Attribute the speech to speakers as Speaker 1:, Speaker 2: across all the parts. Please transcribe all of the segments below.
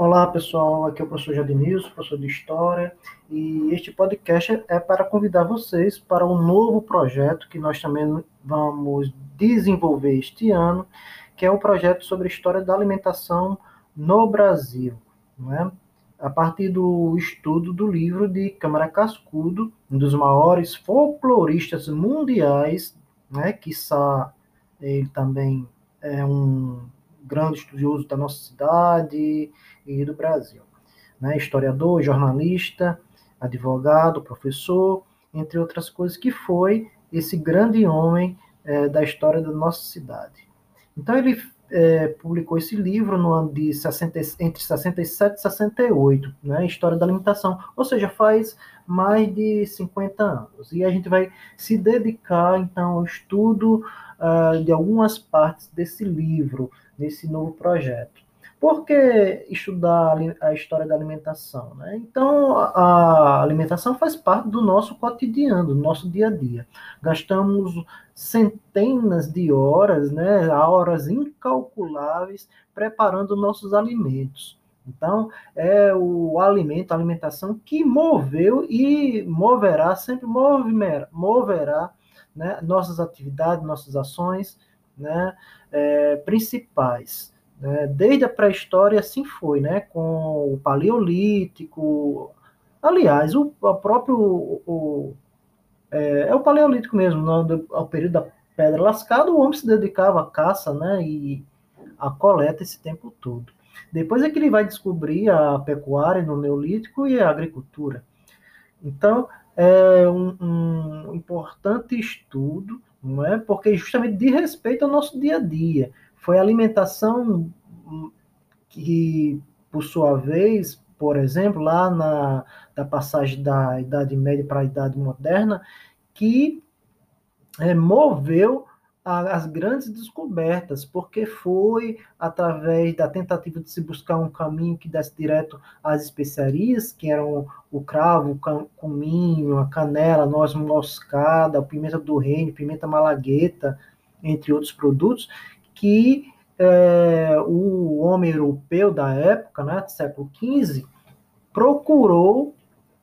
Speaker 1: Olá pessoal, aqui é o professor Jadinilson, professor de História, e este podcast é para convidar vocês para um novo projeto que nós também vamos desenvolver este ano, que é o um projeto sobre a história da alimentação no Brasil, né? a partir do estudo do livro de Câmara Cascudo, um dos maiores folcloristas mundiais, né? que ele também é um grande estudioso da nossa cidade e do Brasil. Né? Historiador, jornalista, advogado, professor, entre outras coisas, que foi esse grande homem é, da história da nossa cidade. Então, ele é, publicou esse livro no ano de 60, entre 67 e 68, né, História da Alimentação, ou seja, faz mais de 50 anos. E a gente vai se dedicar, então, ao estudo uh, de algumas partes desse livro, nesse novo projeto. Por que estudar a história da alimentação? Né? Então, a alimentação faz parte do nosso cotidiano, do nosso dia a dia. Gastamos centenas de horas, né, horas incalculáveis, preparando nossos alimentos. Então, é o alimento, a alimentação que moveu e moverá, sempre moverá, né, nossas atividades, nossas ações né, é, principais. Né? Desde a pré-história assim foi, né? com o Paleolítico. Aliás, o, próprio. O, é, é, o Paleolítico mesmo, no, ao período da Pedra Lascada, o homem se dedicava à caça né? e à coleta esse tempo todo. Depois é que ele vai descobrir a pecuária no Neolítico e a agricultura. Então, é um, um importante estudo, não é? Porque justamente de respeito ao nosso dia a dia. Foi a alimentação que, por sua vez, por exemplo, lá na da passagem da Idade Média para a Idade Moderna, que é, moveu as grandes descobertas, porque foi através da tentativa de se buscar um caminho que desse direto às especiarias, que eram o cravo, o cominho, a canela, a noz moscada, a pimenta do reino, pimenta malagueta, entre outros produtos, que é, o homem europeu da época, né, do século XV, procurou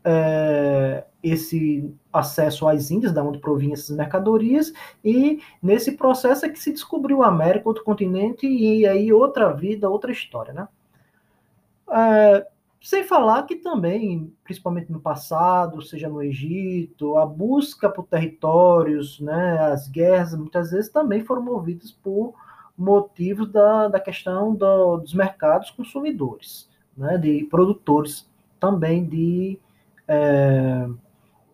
Speaker 1: é, esse acesso às Índias, da onde provinham essas mercadorias, e nesse processo é que se descobriu a América, outro continente, e aí outra vida, outra história, né? É, sem falar que também, principalmente no passado, seja no Egito, a busca por territórios, né, as guerras, muitas vezes também foram movidas por motivos da, da questão do, dos mercados consumidores, né, de produtores também de é,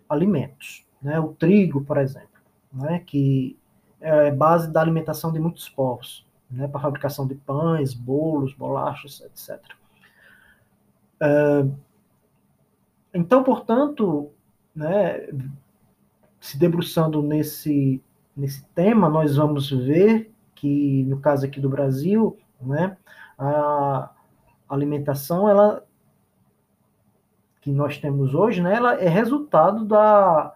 Speaker 1: alimentos. Né, o trigo, por exemplo, né, que é base da alimentação de muitos povos, né, para fabricação de pães, bolos, bolachas, etc. É, então, portanto, né, se debruçando nesse, nesse tema, nós vamos ver que no caso aqui do Brasil, né, a alimentação ela que nós temos hoje, né, ela é resultado da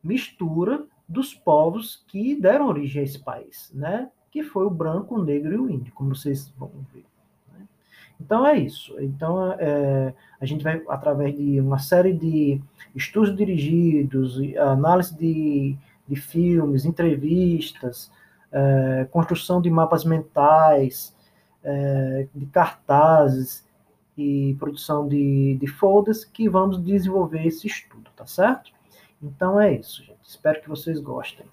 Speaker 1: mistura dos povos que deram origem a esse país, né, que foi o branco, o negro e o índio, como vocês vão ver. Né. Então é isso. Então é, a gente vai através de uma série de estudos dirigidos, análise de, de filmes, entrevistas, é, construção de mapas mentais, é, de cartazes e produção de, de folders que vamos desenvolver esse estudo, tá certo? Então é isso, gente. Espero que vocês gostem.